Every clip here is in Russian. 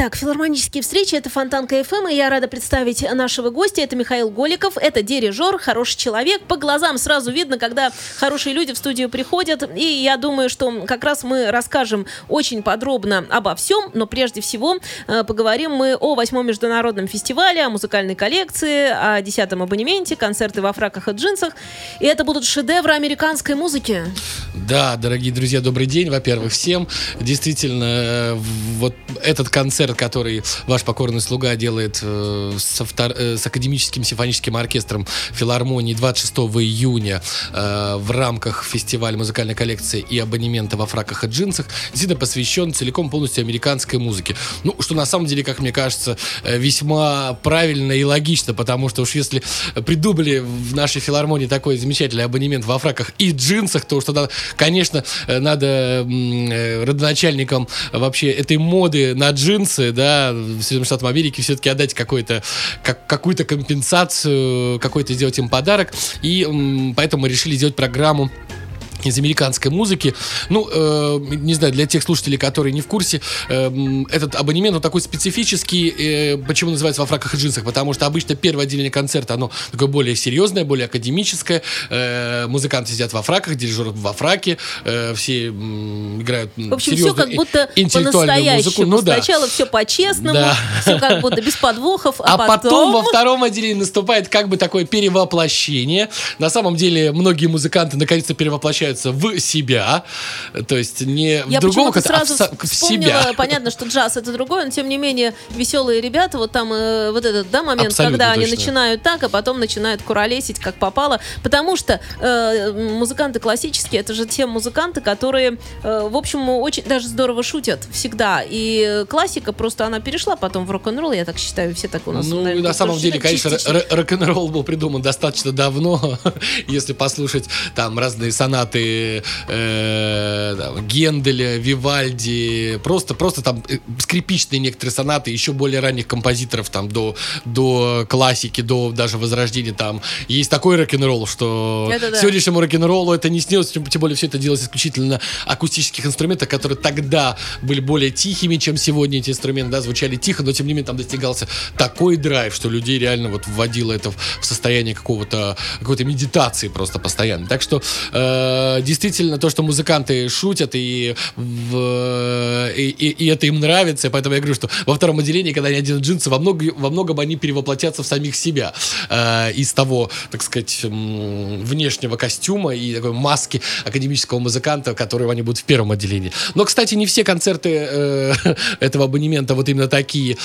Итак, филармонические встречи – это Фонтанка ФМ, и я рада представить нашего гостя. Это Михаил Голиков, это дирижер, хороший человек. По глазам сразу видно, когда хорошие люди в студию приходят. И я думаю, что как раз мы расскажем очень подробно обо всем, но прежде всего э, поговорим мы о восьмом международном фестивале, о музыкальной коллекции, о десятом абонементе, концерты во фраках и джинсах. И это будут шедевры американской музыки. Да, дорогие друзья, добрый день, во-первых, всем. Действительно, э, вот этот концерт концерт, который ваш покорный слуга делает э, со втор... э, с Академическим симфоническим оркестром филармонии 26 июня э, в рамках фестиваля музыкальной коллекции и абонемента во фраках и джинсах, действительно посвящен целиком полностью американской музыке. Ну, что на самом деле, как мне кажется, э, весьма правильно и логично, потому что уж если придумали в нашей филармонии такой замечательный абонемент во фраках и джинсах, то что тогда, конечно, э, надо э, родоначальникам вообще этой моды на джинсы Конституции, да, в Соединенных Штатах Америки все-таки отдать какой-то, как, какую-то компенсацию, какой-то сделать им подарок. И поэтому мы решили сделать программу из американской музыки. Ну, э, не знаю, для тех слушателей, которые не в курсе, э, этот абонемент, он такой специфический. Э, почему называется во фраках и джинсах? Потому что обычно первое отделение концерта, оно такое более серьезное, более академическое. Э, музыканты сидят во фраках, дирижер во фраке, э, все э, играют В общем, все как будто интеллектуальную музыку. Ну, да. Сначала все по-честному, да. все как будто без подвохов, а, а потом... потом во втором отделении наступает как бы такое перевоплощение. На самом деле, многие музыканты наконец-то перевоплощаются превращаются в себя, то есть не Я в другого, как сразу а в, в себя. Понятно, что джаз это другое, но тем не менее веселые ребята, вот там э, вот этот да момент, Абсолютно когда точно. они начинают так, а потом начинают куролесить как попало, потому что э, музыканты классические, это же те музыканты, которые, э, в общем, очень даже здорово шутят всегда, и классика просто она перешла потом в рок-н-ролл, я так считаю, все так у нас. Ну наверное, на самом деле, конечно, рок-н-ролл был придуман достаточно давно, если послушать там разные сонаты сонаты э, там, Генделя, Вивальди, просто, просто там э, скрипичные некоторые сонаты еще более ранних композиторов, там, до, до классики, до даже возрождения, там, есть такой рок-н-ролл, что это да. сегодняшнему рок-н-роллу это не снилось, тем, тем более все это делалось исключительно на акустических инструментах, которые тогда были более тихими, чем сегодня эти инструменты, да, звучали тихо, но тем не менее там достигался такой драйв, что людей реально вот вводило это в состояние какого-то какой-то медитации просто постоянно. Так что э, Э, действительно то, что музыканты шутят, и, в, и, и, и это им нравится, поэтому я говорю, что во втором отделении, когда они оденут джинсы, во, много, во многом они перевоплотятся в самих себя э, из того, так сказать, внешнего костюма и такой маски академического музыканта, которого они будут в первом отделении. Но, кстати, не все концерты э, этого абонемента вот именно такие,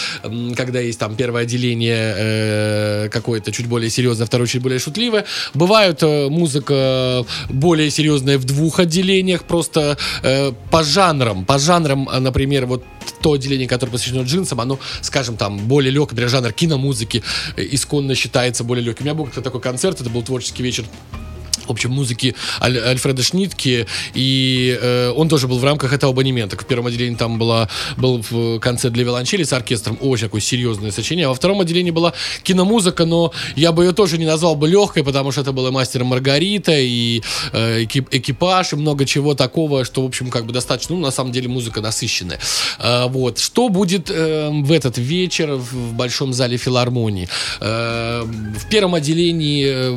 когда есть там первое отделение э, какое-то чуть более серьезное, второе чуть более шутливое. Бывают э, музыка более серьезная, серьезное в двух отделениях, просто э, по жанрам. По жанрам, э, например, вот то отделение, которое посвящено джинсам, оно, скажем, там, более легкое, например, жанр киномузыки э, исконно считается более легким. У меня был такой концерт, это был творческий вечер в общем, музыки Аль, Альфреда Шнитки, и э, он тоже был в рамках этого абонемента. В первом отделении там была, был концерт для виолончели с оркестром, очень такое серьезное сочинение, а во втором отделении была киномузыка, но я бы ее тоже не назвал бы легкой, потому что это было мастер Маргарита и э, экипаж, и много чего такого, что, в общем, как бы достаточно, ну, на самом деле, музыка насыщенная. Э, вот. Что будет э, в этот вечер в Большом зале филармонии? Э, в первом отделении, э,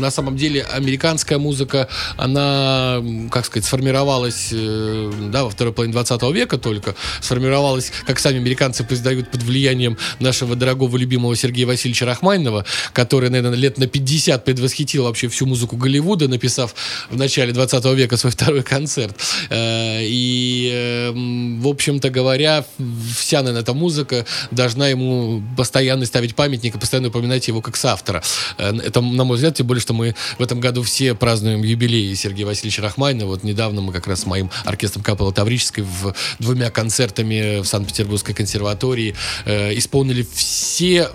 на самом деле, американская музыка, она, как сказать, сформировалась, э, да, во второй половине 20 века только, сформировалась, как сами американцы признают, под влиянием нашего дорогого любимого Сергея Васильевича Рахманинова, который, наверное, лет на 50 предвосхитил вообще всю музыку Голливуда, написав в начале 20 века свой второй концерт. Э, и, э, в общем-то говоря, вся, наверное, эта музыка должна ему постоянно ставить памятник и постоянно упоминать его как соавтора. Это, на мой взгляд, тем более, что мы в этом году году все празднуем юбилей Сергея Васильевича Рахманина. Вот недавно мы как раз с моим оркестром Капелла Таврической в двумя концертами в Санкт-Петербургской консерватории э, исполнили все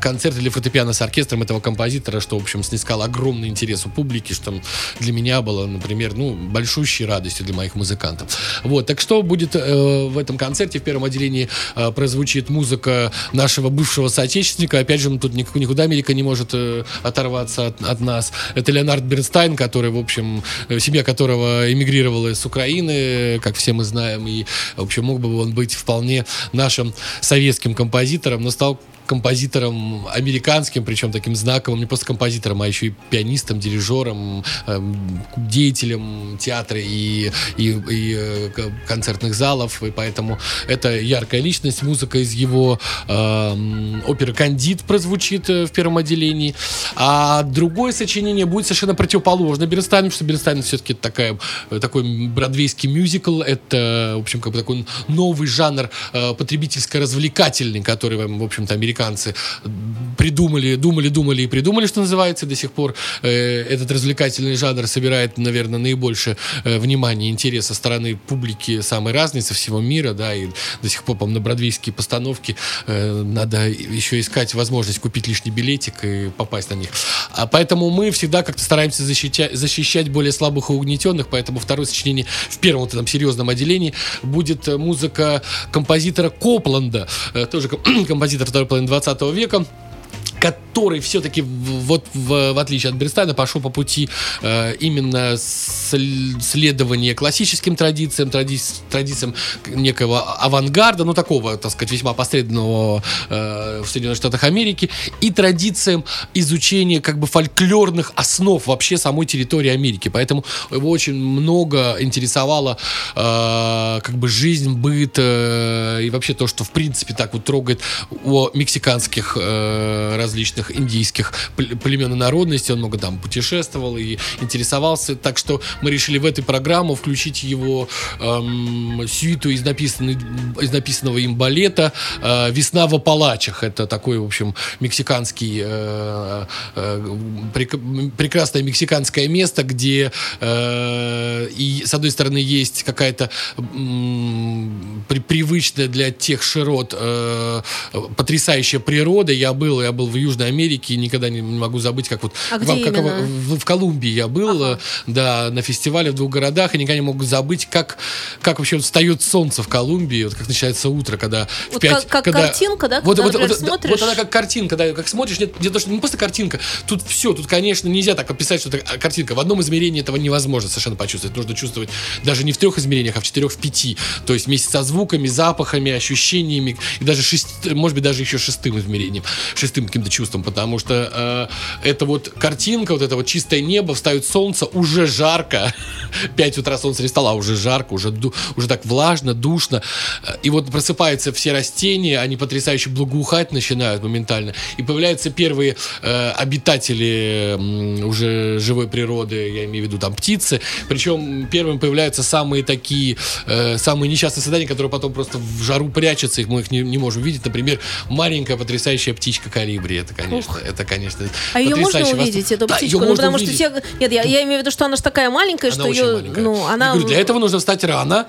концерт или фортепиано с оркестром этого композитора, что, в общем, снискал огромный интерес у публики, что для меня было, например, ну, большущей радостью для моих музыкантов. Вот, так что будет э, в этом концерте в первом отделении э, прозвучит музыка нашего бывшего соотечественника, опять же, тут никуда Америка не может э, оторваться от, от нас. Это Леонард Бернстайн, который, в общем, э, семья которого эмигрировала с Украины, как все мы знаем, и, в общем, мог бы он быть вполне нашим советским композитором, но стал композитором американским, причем таким знаковым, не просто композитором, а еще и пианистом, дирижером, эм, деятелем театра и, и, и э, концертных залов, и поэтому это яркая личность, музыка из его э, оперы «Кандид» прозвучит э, в первом отделении, а другое сочинение будет совершенно противоположно Бернстайну, что Бернстайн все-таки такая, э, такой бродвейский мюзикл, это, в общем, как бы такой новый жанр э, потребительско-развлекательный, который, в общем-то, американцы американцы придумали, думали, думали и придумали, что называется, до сих пор э, этот развлекательный жанр собирает, наверное, наибольше э, внимания и со стороны публики самой разной, со всего мира, да, и до сих пор, по на бродвейские постановки э, надо еще искать возможность купить лишний билетик и попасть на них. А поэтому мы всегда как-то стараемся защищать, защищать более слабых и угнетенных, поэтому второе сочинение в первом вот этом серьезном отделении будет музыка композитора Копланда, тоже композитор второй половины 20 века который все-таки вот в, в отличие от Бернстайна пошел по пути э, именно следования классическим традициям, тради, традициям некого авангарда, ну такого, так сказать, весьма посредственного э, в Соединенных Штатах Америки, и традициям изучения как бы фольклорных основ вообще самой территории Америки. Поэтому его очень много интересовало э, как бы жизнь, быт э, и вообще то, что в принципе так вот трогает о мексиканских э, различных индийских племен и народностей. Он много там путешествовал и интересовался. Так что мы решили в эту программу включить его эм, сюиту из, из написанного им балета э, «Весна в Апалачах». Это такой, в общем, мексиканский, э, э, прек, прекрасное мексиканское место, где э, и, с одной стороны, есть какая-то э, при, привычная для тех широт э, потрясающая природа. Я был, я был в Южной Америке, никогда не могу забыть, как вот а где как, в, в Колумбии я был, ага. да, на фестивале в двух городах, и никогда не могу забыть, как, как вообще встает солнце в Колумбии, вот как начинается утро, когда вот в 5... Как, как когда, картинка, да? Вот, когда, вот, вот, смотришь... вот она как картинка, да, как смотришь, нет, нет, не просто картинка, тут все, тут, конечно, нельзя так описать, что это картинка. В одном измерении этого невозможно совершенно почувствовать. Нужно чувствовать даже не в трех измерениях, а в четырех, в пяти. То есть вместе со звуками, запахами, ощущениями, и даже шесть, может быть, даже еще шестым измерением, шестым каким-то чувством, потому что э, это вот картинка, вот это вот чистое небо, встает солнце, уже жарко, 5 утра солнце не стало, а уже жарко, уже, уже так влажно, душно, и вот просыпаются все растения, они потрясающе благоухать начинают моментально, и появляются первые э, обитатели э, уже живой природы, я имею в виду там птицы, причем первыми появляются самые такие, э, самые несчастные создания, которые потом просто в жару прячутся, их мы их не, не можем видеть, например, маленькая потрясающая птичка это, конечно, Ух. это, конечно, А ее можно увидеть, эту да, птичку? Ну, потому увидеть. что все... Нет, я, я имею в виду, что она же такая маленькая, она что ее... Маленькая. Ну, она... говорю, для этого нужно встать рано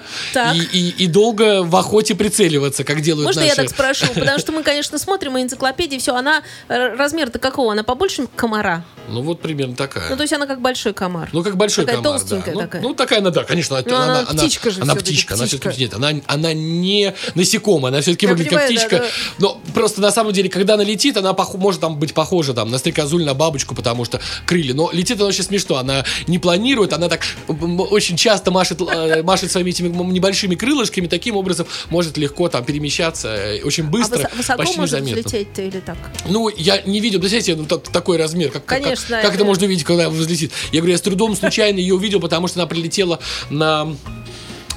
и, и, и долго в охоте прицеливаться, как делают Можно наши... я так спрошу? Потому что мы, конечно, смотрим и энциклопедии, все, она э, размер-то какого? Она побольше комара? Ну, вот примерно такая. Ну, то есть она как большой комар. Ну, как большой такая комар, толстенькая да. такая. Ну, ну, такая она, да, конечно. Но она, она птичка же Она птичка, она все-таки нет. Она, она не насекомая, она все-таки выглядит как птичка. Да, да. Но просто на самом деле, когда она летит, она пох... может там быть похожа там, на стрекозуль, на бабочку, потому что крылья. Но летит она очень смешно. Она не планирует, она так очень часто машет, э, машет своими этими небольшими крылышками, таким образом может легко там перемещаться э, очень а быстро, а высоко почти может незаметно. взлететь-то или так? Ну, я не видел, представляете, ну, такой размер, как, Конечно, как, как это можно увидеть, когда взлетит. Я говорю, я с трудом случайно ее увидел, потому что она прилетела на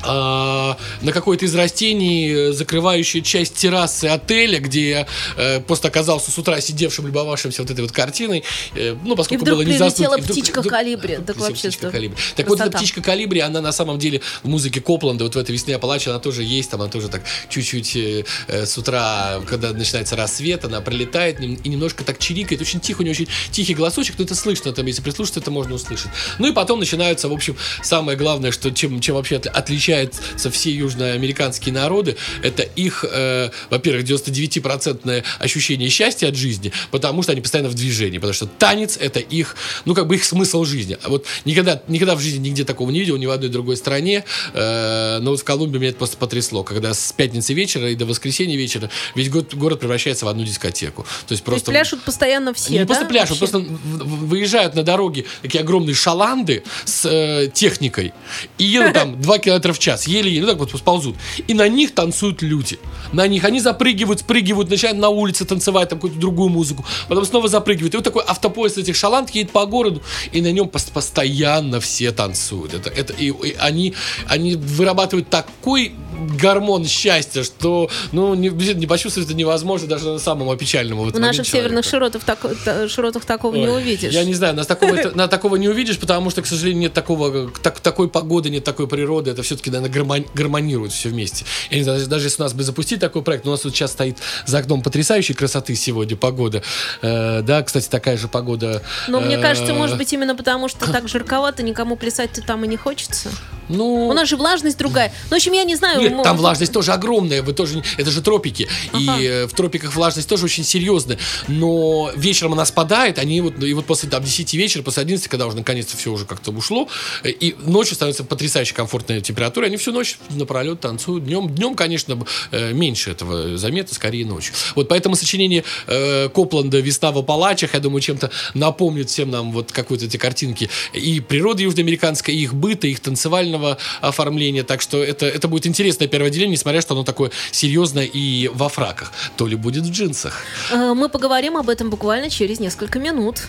а, на какое-то из растений, э, закрывающее часть террасы отеля, где я э, просто оказался с утра сидевшим, любовавшимся вот этой вот картиной. Э, ну, поскольку и вдруг было не прилетела птичка вдруг, калибри. Так вообще птичка что? калибри. Так вот, эта птичка калибри, она на самом деле в музыке Копланда, вот в этой весне Апалачи, она тоже есть, там она тоже так чуть-чуть э, с утра, когда начинается рассвет, она пролетает и немножко так чирикает, очень тихо, у нее очень тихий голосочек, но это слышно, там, если прислушаться, это можно услышать. Ну и потом начинаются, в общем, самое главное, что чем, чем вообще отличается отличаются все южноамериканские народы, это их, э, во-первых, 99% ощущение счастья от жизни, потому что они постоянно в движении, потому что танец это их, ну как бы их смысл жизни. А вот никогда, никогда в жизни нигде такого не видел, ни в одной другой стране, э, но вот в Колумбии меня это просто потрясло, когда с пятницы вечера и до воскресенья вечера весь город, город превращается в одну дискотеку. То есть просто... То есть пляшут постоянно все, Не да, просто пляшут, вообще? просто выезжают на дороге такие огромные шаланды с э, техникой и едут там 2 километра в час, еле-еле, ну так вот сползут. И на них танцуют люди. На них они запрыгивают, спрыгивают, начинают на улице танцевать там какую-то другую музыку, потом снова запрыгивают. И вот такой автопоезд этих шаланд едет по городу, и на нем пос- постоянно все танцуют. Это, это, и, и они, они вырабатывают такой гормон счастья, что ну, не, не почувствовать это невозможно даже на самом печальном в В наших северных широтах, тако- та- широтах такого не Ой, увидишь. Я не знаю, нас такого, это- на такого не увидишь, потому что, к сожалению, нет такого, так, такой погоды, нет такой природы. Это все-таки, наверное, гармон- гармонирует все вместе. Я не знаю, даже, даже если у нас бы запустить такой проект, у нас вот сейчас стоит за окном потрясающей красоты сегодня погода. Э, да, кстати, такая же погода. Но мне э, кажется, может быть, именно потому, что так жарковато, никому плясать-то там и не хочется. Ну, У нас же влажность другая. Ну, в общем, я не знаю. Нет, мо- там влажность тоже огромная, вы тоже, это же тропики, Ага. и э, в тропиках влажность тоже очень серьезная, но вечером она спадает, они вот, и вот после там, 10 вечера, после 11, когда уже наконец-то все уже как-то ушло, и ночью становится потрясающе комфортная температура, они всю ночь напролет танцуют, днем, днем конечно, э, меньше этого заметно, скорее ночью. Вот поэтому сочинение э, Копланда «Весна в Апалачах», я думаю, чем-то напомнит всем нам вот какие-то эти картинки и природы южноамериканской, и их быта, и их танцевального оформления. Так что это, это будет интересное первое отделение, несмотря что оно такое серьезное и во фраках. То ли будет в джинсах. Э, Мы поговорим об этом буквально через несколько минут.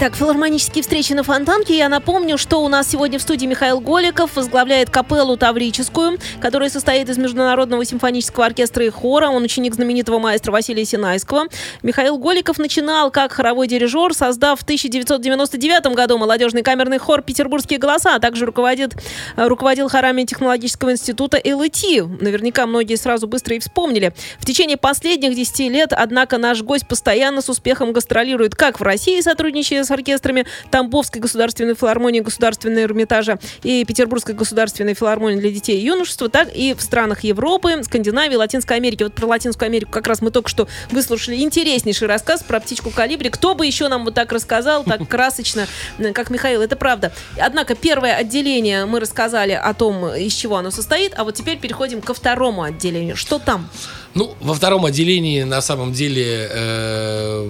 Итак, филармонические встречи на Фонтанке. Я напомню, что у нас сегодня в студии Михаил Голиков возглавляет капеллу Таврическую, которая состоит из Международного симфонического оркестра и хора. Он ученик знаменитого маэстро Василия Синайского. Михаил Голиков начинал как хоровой дирижер, создав в 1999 году молодежный камерный хор «Петербургские голоса», а также руководит, э, руководил хорами технологического института ЛИТ. Наверняка многие сразу быстро и вспомнили. В течение последних 10 лет, однако, наш гость постоянно с успехом гастролирует как в России, сотрудничая с оркестрами Тамбовской государственной филармонии Государственной Эрмитажа и Петербургской государственной филармонии для детей и юношества, так и в странах Европы, Скандинавии, Латинской Америки. Вот про Латинскую Америку как раз мы только что выслушали интереснейший рассказ про птичку калибри. Кто бы еще нам вот так рассказал, так красочно, как Михаил, это правда. Однако первое отделение мы рассказали о том, из чего оно состоит, а вот теперь переходим ко второму отделению. Что там? Ну, во втором отделении на самом деле э,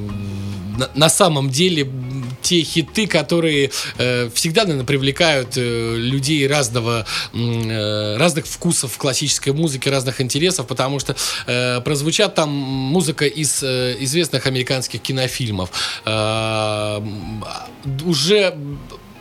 на, на самом деле те хиты, которые э, всегда, наверное, привлекают э, людей разного э, разных вкусов классической музыке, разных интересов, потому что э, прозвучат там музыка из э, известных американских кинофильмов. Э, м, уже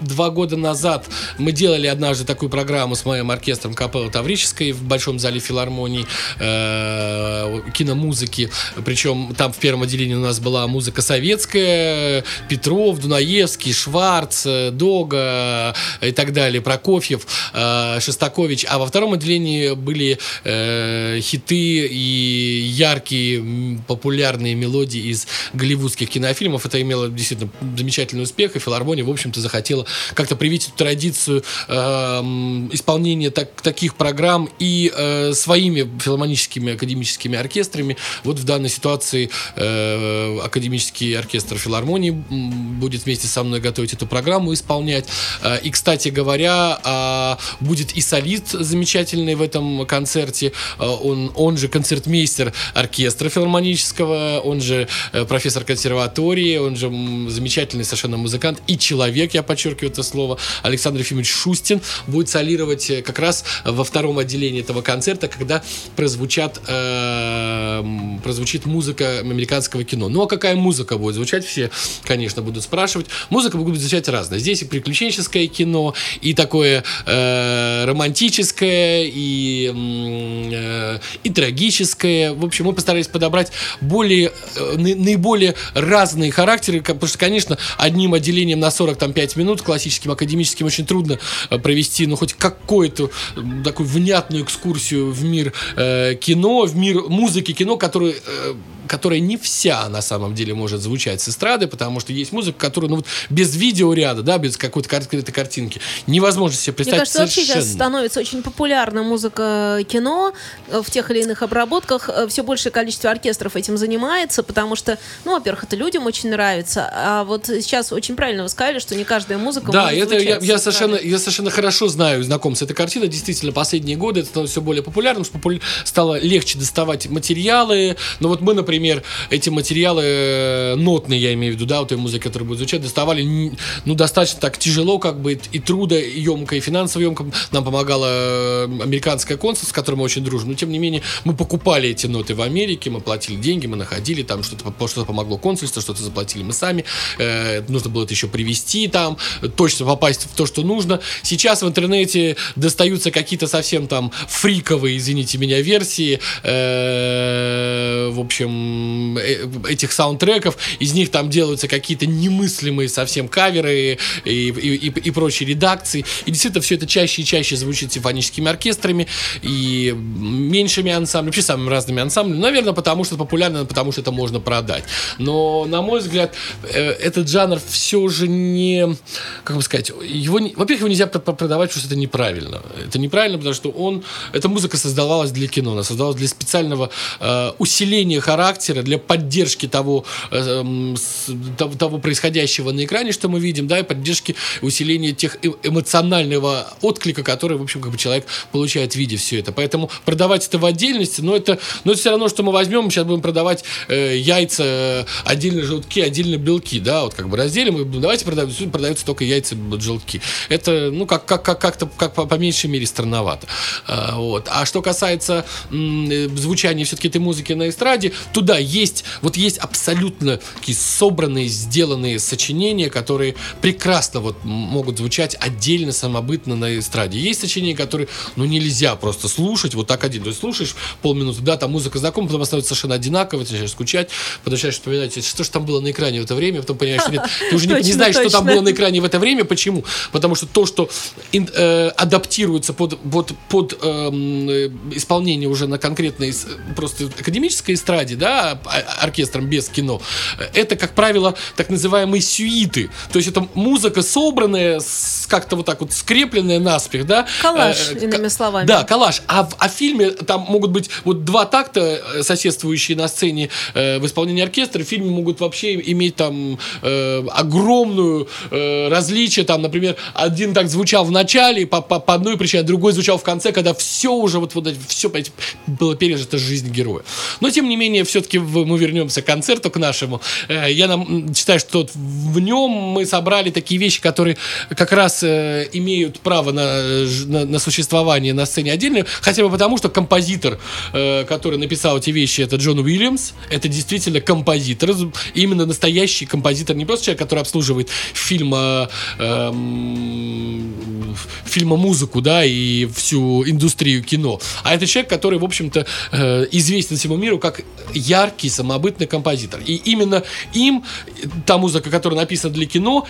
два года назад мы делали однажды такую программу с моим оркестром Капелла Таврической в Большом зале филармонии э, киномузыки. Причем там в первом отделении у нас была музыка советская, Петров, Дунаевский, Шварц, э, Дога и так далее, Прокофьев, э, Шостакович. А во втором отделении были э, хиты и яркие популярные мелодии из голливудских кинофильмов. Это имело действительно замечательный успех, и филармония, в общем-то, захотела как-то привить эту традицию эм, исполнения так- таких программ и э, своими филармоническими академическими оркестрами. Вот в данной ситуации э, академический оркестр филармонии будет вместе со мной готовить эту программу, исполнять. Э, и, кстати говоря, а, будет и солист замечательный в этом концерте. Э, Он, он же концертмейстер оркестра филармонического, он же э, профессор консерватории, он же замечательный совершенно музыкант и человек, я подчеркиваю это слово, Александр Ефимович Шустин будет солировать э, как раз во втором отделении этого концерта, когда прозвучат, э, прозвучит музыка американского кино. Ну а какая музыка будет звучать? Все, конечно, будут спрашивать. Музыка будет звучать разная. Здесь и приключенческое кино, и такое э, романтическое, и, э, и трагическое. В общем, мы постарались подобрать более, э, наи- наиболее разные характеры, потому что, конечно, одним отделением на 45 минут классическим, академическим очень трудно э, провести, ну, хоть какую-то такую внятную экскурсию в мир э, кино, в мир музыки кино, который э, которая не вся на самом деле может звучать с эстрады, потому что есть музыка, которая, ну вот, без видеоряда, да, без какой-то открытой картинки, невозможно себе представить Мне кажется, совершенно. вообще сейчас становится очень популярна музыка кино э, в тех или иных обработках. Э, Все большее количество оркестров этим занимается, потому что, ну, во-первых, это людям очень нравится, а вот сейчас очень правильно вы сказали, что не каждая музыка Да, это я, я, совершенно, я совершенно хорошо знаю, знаком с этой картиной. Действительно, последние годы это становится все более популярным, стало легче доставать материалы. Но вот мы, например, эти материалы э, нотные, я имею в виду, да, вот той музыки, которая будет звучать, доставали, ну, достаточно так тяжело, как бы, и трудоемко, и финансово емко. Нам помогала э, американская консульство, с которой мы очень дружим. Но, тем не менее, мы покупали эти ноты в Америке, мы платили деньги, мы находили там что-то, что-то помогло консульство, что-то заплатили мы сами. Э, нужно было это еще привезти там, точно попасть в то, что нужно. Сейчас в интернете достаются какие-то совсем там фриковые, извините меня, версии, э, в общем, э, этих саундтреков. Из них там делаются какие-то немыслимые совсем каверы и, и, и, и прочие редакции. И действительно все это чаще и чаще звучит симфоническими оркестрами и меньшими ансамблями, вообще самыми разными ансамблями. Наверное, потому что популярно, потому что это можно продать. Но, на мой взгляд, э, этот жанр все же не, как бы сказать, его, во-первых, его нельзя продавать, потому что это неправильно. Это неправильно, потому что он, эта музыка создавалась для кино, она создавалась для специального э, усиления характера, для поддержки того, э, того, того происходящего на экране, что мы видим, да, и поддержки усиления тех э, эмоционального отклика, который, в общем, как бы человек получает, видя все это. Поэтому продавать это в отдельности, но это, но это все равно, что мы возьмем, сейчас будем продавать э, яйца, э, отдельно желтки, отдельно белки, да, вот как бы разделим, и давайте продавать, продаются только яйца, желтки. Это, ну, как, как, как, как-то, как по, по меньшей мере странновато. А, вот. А что касается м, звучания все-таки этой музыки на эстраде, туда есть, вот есть абсолютно такие собранные, сделанные сочинения, которые прекрасно вот могут звучать отдельно, самобытно на эстраде. Есть сочинения, которые, ну, нельзя просто слушать вот так один. То есть слушаешь полминуты, да, там музыка знакома, потом становится совершенно одинаково, ты начинаешь скучать, потом начинаешь вспоминать, что же там было на экране в это время, потом понимаешь, что нет, ты уже не, не знаешь, что там было на экране в это время. Почему? Потому что то, что э, адаптируется под, под, под эм, э, исполнение уже на конкретной просто академической эстраде, да, а, оркестром без кино, это, как правило, так называемые сюиты. То есть это музыка собранная, как-то вот так вот скрепленная наспех, да. Коллаж, э, иными словами. Да, коллаж. А в, а в фильме там могут быть вот два такта, э, соседствующие на сцене э, в исполнении оркестра. В фильме могут вообще иметь там э, огромную э, различие. Там, например, один так звучал в начале по, по, по одной причине, а другой звучал в конце, когда все уже вот, вот все было пережито жизнь героя. Но, тем не менее, все-таки мы вернемся к концерту, к нашему. Э, я нам, считаю, что в нем мы собрали такие вещи, которые как раз э, имеют право на, на, на существование на сцене отдельно, хотя бы потому, что композитор, э, который написал эти вещи, это Джон Уильямс, это действительно композитор, именно настоящий композитор, не просто человек, который обслуживает фильм э, э, фильма музыку, да, и всю индустрию кино. А это человек, который, в общем-то, э, известен всему миру как яркий, самобытный композитор. И именно им та музыка, которая написана для кино,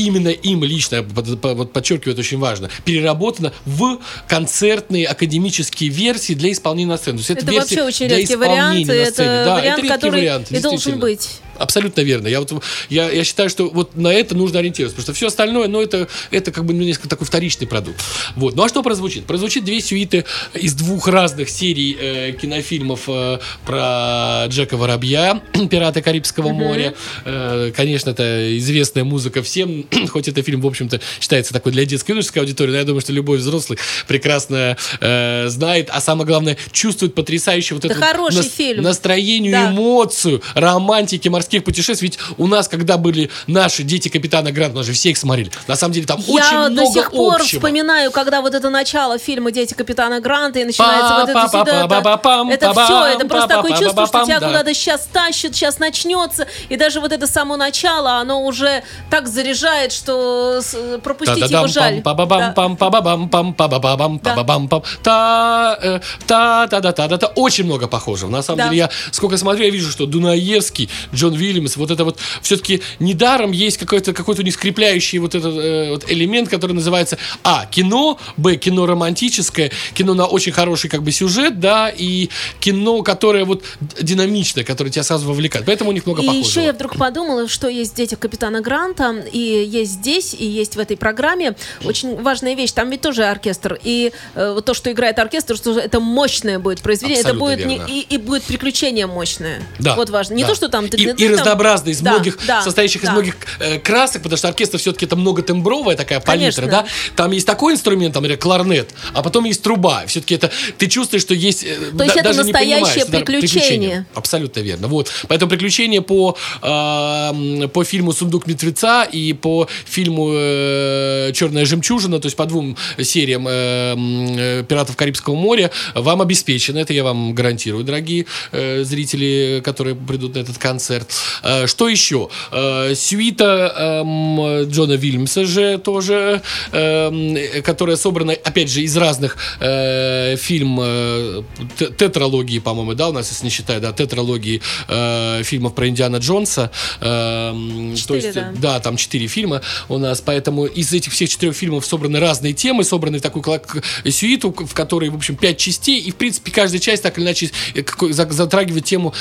именно им лично, вот подчеркиваю, это очень важно, переработана в концертные академические версии для исполнения на сцене. То есть это, это вообще очень редкий вариант, это да, вариант, это который вариант, и должен быть. Абсолютно верно. Я, вот, я, я считаю, что вот на это нужно ориентироваться, потому что все остальное, ну, это, это как бы ну, несколько такой вторичный продукт. Вот. Ну, а что прозвучит? Прозвучит две сюиты из двух разных серий э, кинофильмов э, про Джека Воробья, «Пираты Карибского mm-hmm. моря». Э, конечно, это известная музыка всем, хоть это фильм, в общем-то, считается такой для детской юношеской аудитории, но я думаю, что любой взрослый прекрасно э, знает, а самое главное, чувствует потрясающее вот это, это хороший нас, фильм. настроение, да. эмоцию, романтики морских морских путешествий. Ведь у нас, когда были наши дети капитана Гранта, мы же все их смотрели. На самом деле там Я очень много до сих пор общего. вспоминаю, когда вот это начало фильма «Дети капитана Гранта» и начинается вот это всегда... Это все, это просто такое чувство, что тебя куда-то сейчас тащит, сейчас начнется. И даже вот это само начало, оно уже так заряжает, что пропустить его жаль. Та-та-та-та-та. Очень много похожего. На самом деле, я сколько смотрю, я вижу, что Дунаевский, Джон Уильямс, вот это вот все-таки недаром есть какой-то какой-то не скрепляющий вот этот э, вот элемент, который называется А. Кино, Б. Кино романтическое, кино на очень хороший как бы сюжет, да, и кино, которое вот динамичное, которое тебя сразу вовлекает. Поэтому у них много и похожего. еще я вдруг подумала, что есть дети Капитана Гранта, и есть здесь, и есть в этой программе. Очень важная вещь. Там ведь тоже оркестр. И э, то, что играет оркестр, что это мощное будет произведение. Абсолютно это будет верно. не, и, и будет приключение мощное. Да. Вот важно. Не да. то, что там... И, и разнообразно, из Да, многих, да, состоящих из да. многих э, красок, потому что оркестр все-таки это многотембровая такая палитра, Конечно. да? Там есть такой инструмент, там, например, кларнет, а потом есть труба. Все-таки это ты чувствуешь, что есть... э, То есть это даже настоящее понимаешь, да, приключение. Абсолютно верно. Вот. Поэтому приключения по, э, по фильму «Сундук мертвеца» и по фильму э, «Черная жемчужина», то есть по двум сериям э, э, «Пиратов Карибского моря» вам обеспечено. Это я вам гарантирую, дорогие э, зрители, которые придут на этот концерт. Э, что еще? Э, сюита эм, Джона Вильямса же тоже, эм, которая собрана, опять же, из разных э, фильм тетралогии, по-моему, да, у нас, если не считаю, да, тетралогии фильмов про Индиана Джонса. Эм, то Четыре, есть, да. да, там четыре фильма у нас, поэтому из этих всех четырех фильмов собраны разные темы, собраны в такую сюиту, в которой, в общем, пять частей, и, в принципе, каждая часть так или иначе затрагивает тему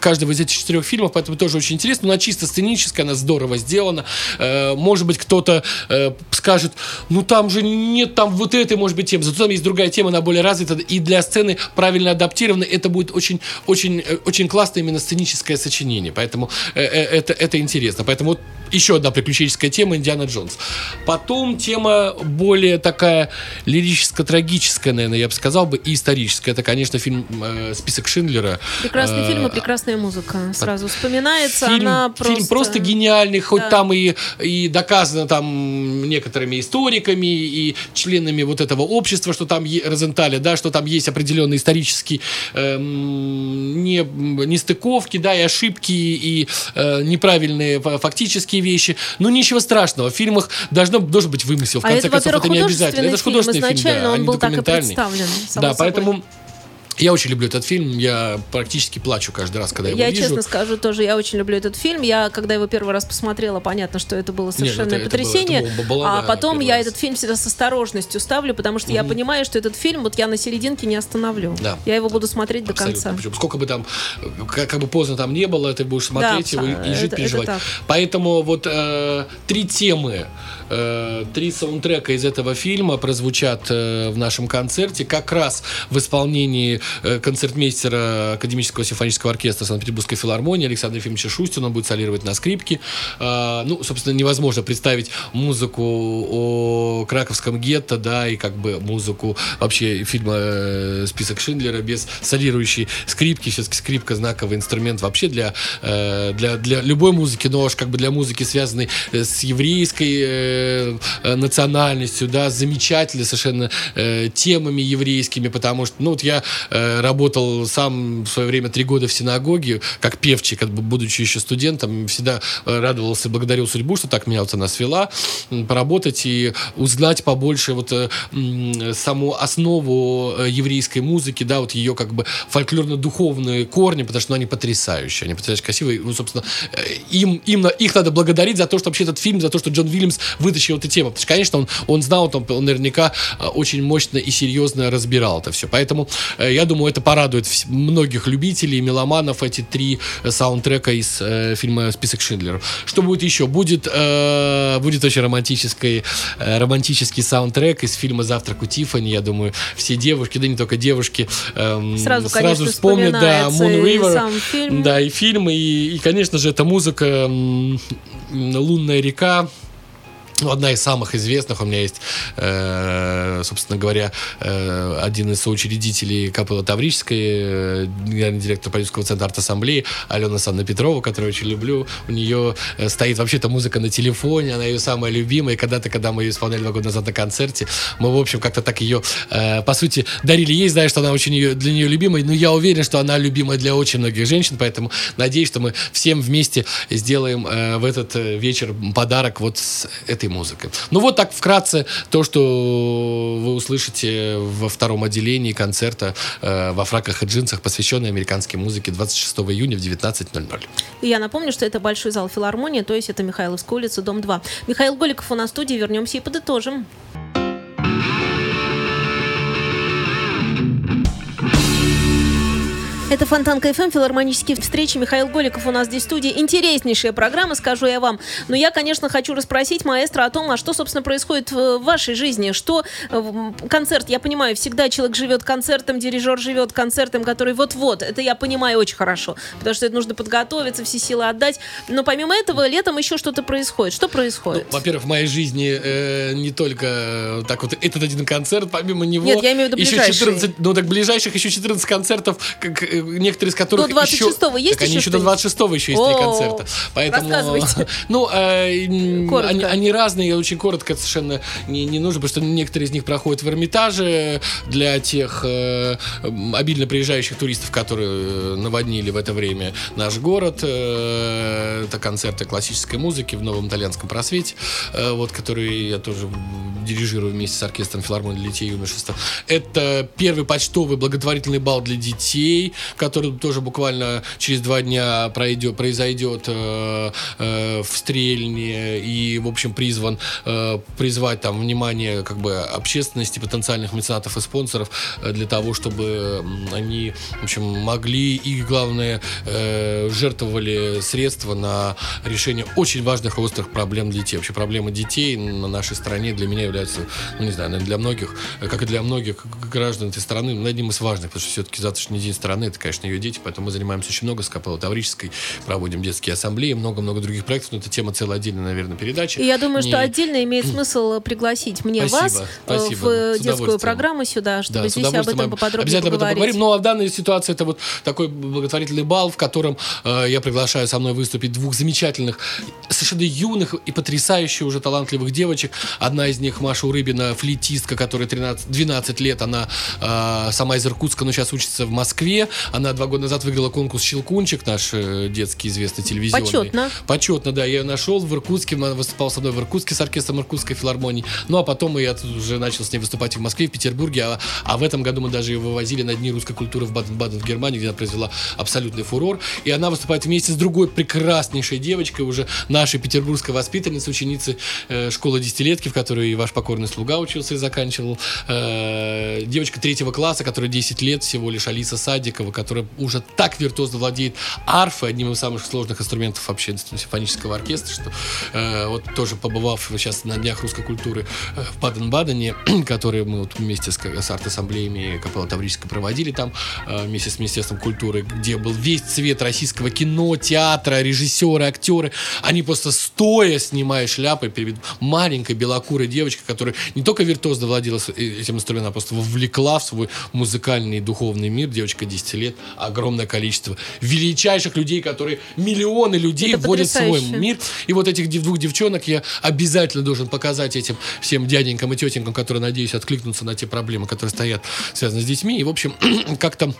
каждого из этих четырех фильмов, поэтому тоже очень интересно. Но она чисто сценическая, она здорово сделана. Э, может быть, кто-то э, скажет, ну там же нет там вот этой, может быть, темы, зато там есть другая тема, она более развита, и для сцены правильно адаптирована, это будет очень, очень, э, очень классное именно сценическое сочинение, поэтому это, это интересно. Поэтому вот еще одна приключенческая тема Индиана Джонс. Потом тема более такая лирическо-трагическая, наверное, я бы сказал бы, и историческая. Это, конечно, фильм э, «Список Шиндлера». Прекрасный Э, фильм и прекрасная музыка. Сразу вспоминается. Фильм, она просто... фильм просто гениальный, хоть Да. там и, и доказано там некоторыми историками и членами вот этого общества, что там Розенталя, да, что там есть определенные исторические эм, не, нестыковки, да, и ошибки, и э, неправильные фа- фактические вещи. Но ничего страшного. В фильмах должно, должен быть вымысел. В А конце это, концов, это не обязательно. Это же художественный фильм. да, а он не был так и документальный. представлен. Да, собой. поэтому я очень люблю этот фильм. Я практически плачу каждый раз, когда его Я вижу. честно скажу тоже, я очень люблю этот фильм. Я, когда его первый раз посмотрела, понятно, что это было совершенное это- это было- потрясение. это было баллада а потом я раз. этот фильм всегда с осторожностью ставлю, потому что я понимаю, что этот фильм вот я на серединке не остановлю. Да. Я его буду смотреть до Абсолютно. конца. Причем сколько бы там, э, как, как бы поздно там не было, ты будешь смотреть Да, его и, и жить, это- переживать. это так. Поэтому вот э, три темы, три саундтрека из этого фильма прозвучат э, в нашем концерте, как раз в исполнении э, концертмейстера Академического симфонического оркестра Санкт-Петербургской филармонии Александра Ефимовича Шустина. Он будет солировать на скрипке. Э, ну, собственно, невозможно представить музыку о краковском гетто, да, и как бы музыку вообще фильма э, «Список Шиндлера» без солирующей скрипки. Все-таки скрипка знаковый инструмент вообще для, э, для, для любой музыки, но уж как бы для музыки, связанной э, с еврейской э, национальностью, да, с замечательными совершенно э, темами еврейскими, потому что, ну, вот я э, работал сам в свое время три года в синагоге, как певчик, как бы, будучи еще студентом, всегда радовался, благодарил судьбу, что так меня вот она свела, поработать и узнать побольше вот э, саму основу э, еврейской музыки, да, вот ее как бы фольклорно-духовные корни, потому что ну, они потрясающие, они потрясающе красивые, ну, собственно, э, им, им, их надо благодарить за то, что вообще этот фильм, за то, что Джон Уильямс вытащил эту тему, потому что, конечно, он, он знал, он, он наверняка э, очень мощно и серьезно разбирал это все, поэтому э, я думаю, это порадует многих любителей, меломанов, эти три э, саундтрека из э, фильма «Список Шиндлера». Что будет еще? Будет, э, будет очень романтический, э, романтический саундтрек из фильма «Завтрак у Тиффани». Я думаю, все девушки, да не только девушки, эм, Сразу, конечно, вспомнят, да, Moon River, да, и фильм, и, и, конечно же, эта музыка «Лунная река», ну, одна из самых известных. У меня есть, э, собственно говоря, э, один из соучредителей Капеллы Таврической, э, генеральный директор Парижского центра арт-ассамблеи Алена Санна Петрова, которую очень люблю. У нее э, стоит вообще-то музыка на телефоне, она ее самая любимая. Когда-то, когда мы ее исполняли два года назад на концерте, мы, в общем, как-то так ее, э, по сути, дарили ей, зная, что она очень ее, для нее любимая. Но я уверен, что она любимая для очень многих женщин, поэтому надеюсь, что мы всем вместе сделаем э, в этот э, вечер подарок вот с этой музыкой. Ну вот так вкратце то, что вы услышите во втором отделении концерта э, во фраках и джинсах, посвященной американской музыке 26 июня в 19.00. И я напомню, что это Большой зал филармонии, то есть это Михайловская улица, дом 2. Михаил Голиков у нас в студии, вернемся и подытожим. Это Фонтан КФМ, филармонические встречи. Михаил Голиков у нас здесь в студии. Интереснейшая программа, скажу я вам. Но я, конечно, хочу расспросить маэстро о том, а что, собственно, происходит в вашей жизни. Что э, концерт, я понимаю, всегда человек живет концертом, дирижер живет концертом, который вот-вот. Это я понимаю очень хорошо, потому что это нужно подготовиться, все силы отдать. Но помимо этого, летом еще что-то происходит. Что происходит? Ну, во-первых, в моей жизни э, не только так вот этот один концерт, помимо него... Нет, я имею в виду еще 14, ну так ближайших еще 14 концертов, как, э, некоторые из которых до 26 еще... есть так еще? они еще до 26 еще есть три концерта. Поэтому, ну, э, они, они разные, очень коротко совершенно не, не нужно, потому что некоторые из них проходят в Эрмитаже для тех э, обильно приезжающих туристов, которые э, наводнили в это время наш город. Э, это концерты классической музыки в Новом Итальянском просвете, э, вот, которые я тоже дирижирую вместе с оркестром филармонии для детей и юношества. Это первый почтовый благотворительный бал для детей, который тоже буквально через два дня пройдет, произойдет э, э, в Стрельне и, в общем, призван э, призвать там внимание как бы общественности, потенциальных меценатов и спонсоров э, для того, чтобы они, в общем, могли и, главное, э, жертвовали средства на решение очень важных острых проблем детей. Вообще проблемы детей на нашей стране для меня являются, ну не знаю, для многих, как и для многих граждан этой страны, ну, одним из важных, потому что все-таки завтрашний день страны это, конечно, ее дети, поэтому мы занимаемся очень много с Капелло Таврической, проводим детские ассамблеи, много-много других проектов, но это тема целая отдельная, наверное, передачи. И я думаю, Не... что отдельно имеет смысл пригласить мне спасибо, вас э, спасибо, в детскую программу сюда, чтобы да, здесь об этом поподробнее Обязательно поговорить. об этом поговорим. Ну, а в данной ситуации это вот такой благотворительный бал, в котором э, я приглашаю со мной выступить двух замечательных, совершенно юных и потрясающих уже талантливых девочек. Одна из них Маша Урыбина, флейтистка, которая 13, 12 лет, она э, сама из Иркутска, но сейчас учится в Москве. Она два года назад выиграла конкурс «Щелкунчик», наш э, детский известный телевизионный. Почетно. Почетно, да. Я ее нашел в Иркутске, она выступала со мной в Иркутске с оркестром Иркутской филармонии. Ну, а потом я уже начал с ней выступать в Москве, в Петербурге. А, а в этом году мы даже ее вывозили на Дни русской культуры в Баден-Баден в Германии, где она произвела абсолютный фурор. И она выступает вместе с другой прекраснейшей девочкой, уже нашей петербургской воспитанницей, ученицы э, школы десятилетки, в которой и ваш покорный слуга учился и заканчивал. Э, девочка третьего класса, которая 10 лет всего лишь, Алиса Садикова, которая уже так виртуозно владеет арфой, одним из самых сложных инструментов вообще симфонического оркестра, что э, вот тоже побывав сейчас на Днях русской культуры э, в Баден-Бадене, которые мы вот вместе с, с арт-ассамблеями Капелла Таврической проводили там э, вместе с Министерством культуры, где был весь цвет российского кино, театра, режиссеры, актеры, они просто стоя снимая шляпы перед маленькой белокурой девочкой, которая не только виртуозно владела э, этим инструментом, а просто вовлекла в свой музыкальный и духовный мир, девочка 10 лет, огромное количество величайших людей, которые миллионы людей Это вводят в свой мир. И вот этих двух девчонок я обязательно должен показать этим всем дяденькам и тетенькам, которые, надеюсь, откликнутся на те проблемы, которые стоят, связаны с детьми. И, в общем, как-то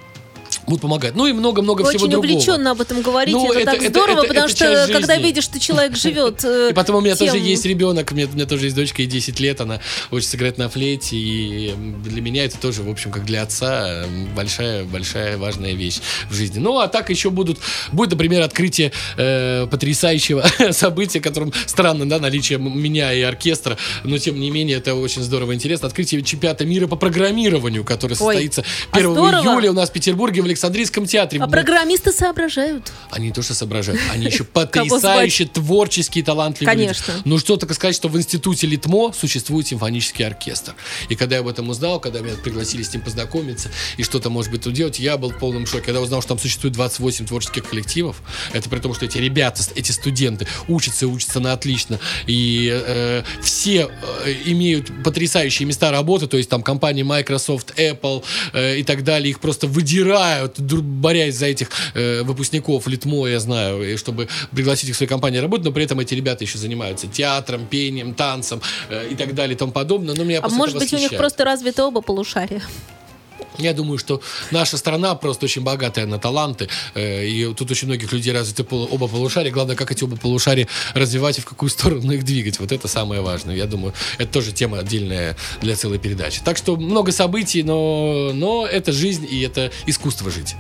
будут помогать. Ну и много-много всего другого. Очень увлеченно об этом говорите. Ну, это, это так это, здорово, это, потому это что когда видишь, что человек живет э, И потом у меня тем... тоже есть ребенок, у меня, у меня тоже есть дочка, ей 10 лет, она учится играть на флейте, и для меня это тоже, в общем, как для отца, большая-большая важная вещь в жизни. Ну, а так еще будут, будет, например, открытие э, потрясающего события, которым странно, да, наличие меня и оркестра, но тем не менее это очень здорово и интересно. Открытие чемпионата мира по программированию, который Ой, состоится 1 а июля у нас в Петербурге в Александрийском театре. А программисты соображают. Они не то, что соображают, они еще потрясающие, творческие, талантливые Конечно. Ну, что только сказать, что в институте Литмо существует симфонический оркестр. И когда я об этом узнал, когда меня пригласили с ним познакомиться и что-то, может быть, тут делать, я был в полном шоке. Когда узнал, что там существует 28 творческих коллективов, это при том, что эти ребята, эти студенты учатся и учатся на отлично. И э, все э, имеют потрясающие места работы, то есть там компании Microsoft, Apple э, и так далее, их просто выдирают знают, борясь за этих э, выпускников Литмо, я знаю, чтобы пригласить их в свои компании работать, но при этом эти ребята еще занимаются театром, пением, танцем э, и так далее и тому подобное. Но меня а может быть, восхищает. у них просто развиты оба полушария? Я думаю, что наша страна просто очень богатая на таланты, э, и тут очень многих людей развиты оба полушария. Главное, как эти оба полушария развивать и в какую сторону их двигать. Вот это самое важное. Я думаю, это тоже тема отдельная для целой передачи. Так что много событий, но, но это жизнь и это искусство жить.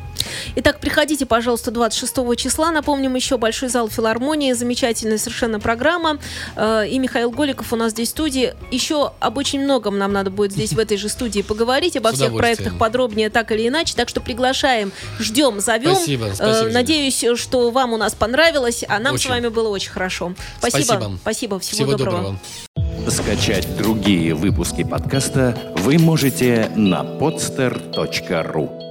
Итак, приходите, пожалуйста, 26 числа. Напомним еще Большой зал филармонии. Замечательная совершенно программа. Э, и Михаил Голиков у нас здесь в студии. Еще об очень многом нам надо будет здесь в этой же студии поговорить. Обо всех проектах подробнее так или иначе. Так что приглашаем, ждем, зовем. Спасибо, э, спасибо. Надеюсь, что вам у нас понравилось, а нам очень. с вами было очень хорошо. Спасибо. Спасибо. Спасибо. Всего, Всего доброго. доброго. Скачать другие выпуски подкаста вы можете на podster.ru